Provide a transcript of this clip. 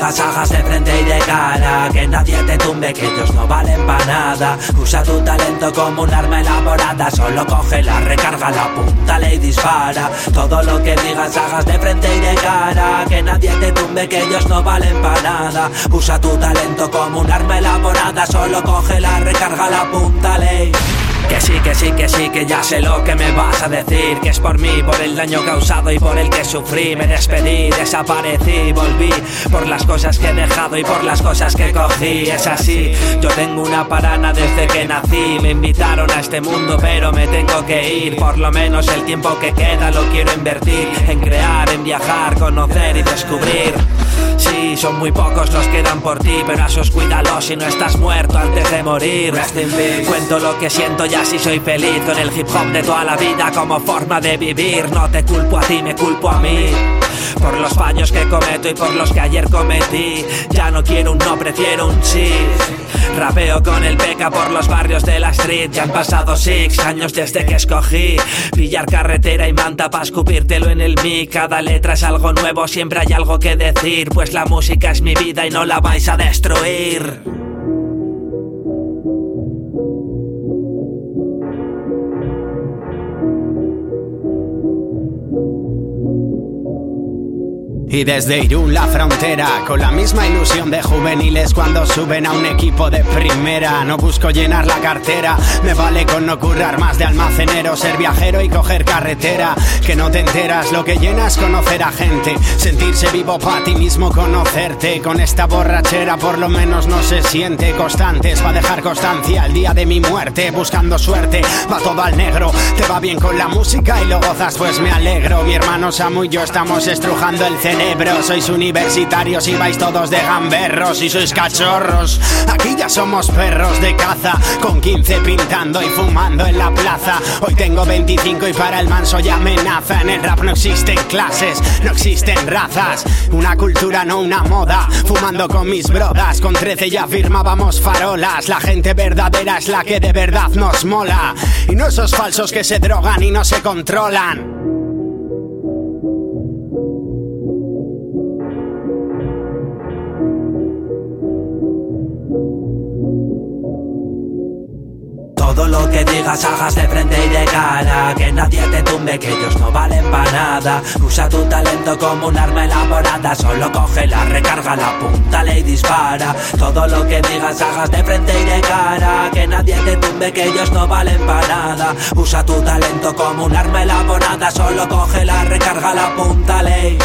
digas hagas de frente y de cara Que nadie te tumbe, que ellos no valen para nada. Usa tu talento como un arma elaborada Solo coge la recarga, la punta y dispara. Todo lo que digas hagas de frente y de cara Que nadie te tumbe, que ellos no valen para nada. Usa tu talento como un arma elaborada Solo coge la recarga, la punta ley que sí, que sí, que sí, que ya sé lo que me vas a decir Que es por mí, por el daño causado y por el que sufrí. Me despedí, desaparecí, volví Por las cosas que he dejado y por las cosas que cogí. Es así, yo tengo una parana desde que nací. Me invitaron a este mundo pero me tengo que ir. Por lo menos el tiempo que queda lo quiero invertir En crear, en viajar, conocer y descubrir Sí, son muy pocos los que dan por ti, pero a sus cuídalos si no estás muerto antes de morir. Cuento lo que siento y así soy feliz con el hip hop de toda la vida como forma de vivir. No te culpo a ti, me culpo a mí. Por los fallos que cometo y por los que ayer cometí. Ya no quiero un no, prefiero un sí. Rapeo con el peca por los barrios de la street. Ya han pasado six años desde que escogí pillar carretera y manta para escupírtelo en el mic. Cada letra es algo nuevo, siempre hay algo que decir. Pues la música es mi vida y no la vais a destruir. Y desde Irún la frontera, con la misma ilusión de juveniles cuando suben a un equipo de primera. No busco llenar la cartera, me vale con no currar más de almacenero, ser viajero y coger carretera. Que no te enteras, lo que llenas conocer a gente, sentirse vivo para ti mismo, conocerte. Con esta borrachera por lo menos no se siente constantes, va a dejar constancia el día de mi muerte, buscando suerte, va todo al negro. Te va bien con la música y lo gozas, pues me alegro. Mi hermano Samu y yo estamos estrujando el sois universitarios y vais todos de gamberros y sois cachorros. Aquí ya somos perros de caza, con 15 pintando y fumando en la plaza. Hoy tengo 25 y para el manso ya amenaza. En el rap no existen clases, no existen razas. Una cultura, no una moda. Fumando con mis brodas, con 13 ya firmábamos farolas. La gente verdadera es la que de verdad nos mola. Y no esos falsos que se drogan y no se controlan. Lo que digas hagas de frente y de cara. Que nadie te tumbe, que ellos no valen para nada. Usa tu talento como un arma elaborada. Solo coge la recarga, la punta y dispara. Todo lo que digas hagas de frente y de cara. Que nadie te tumbe, que ellos no valen para nada. Usa tu talento como un arma elaborada. Solo coge la recarga, la punta ley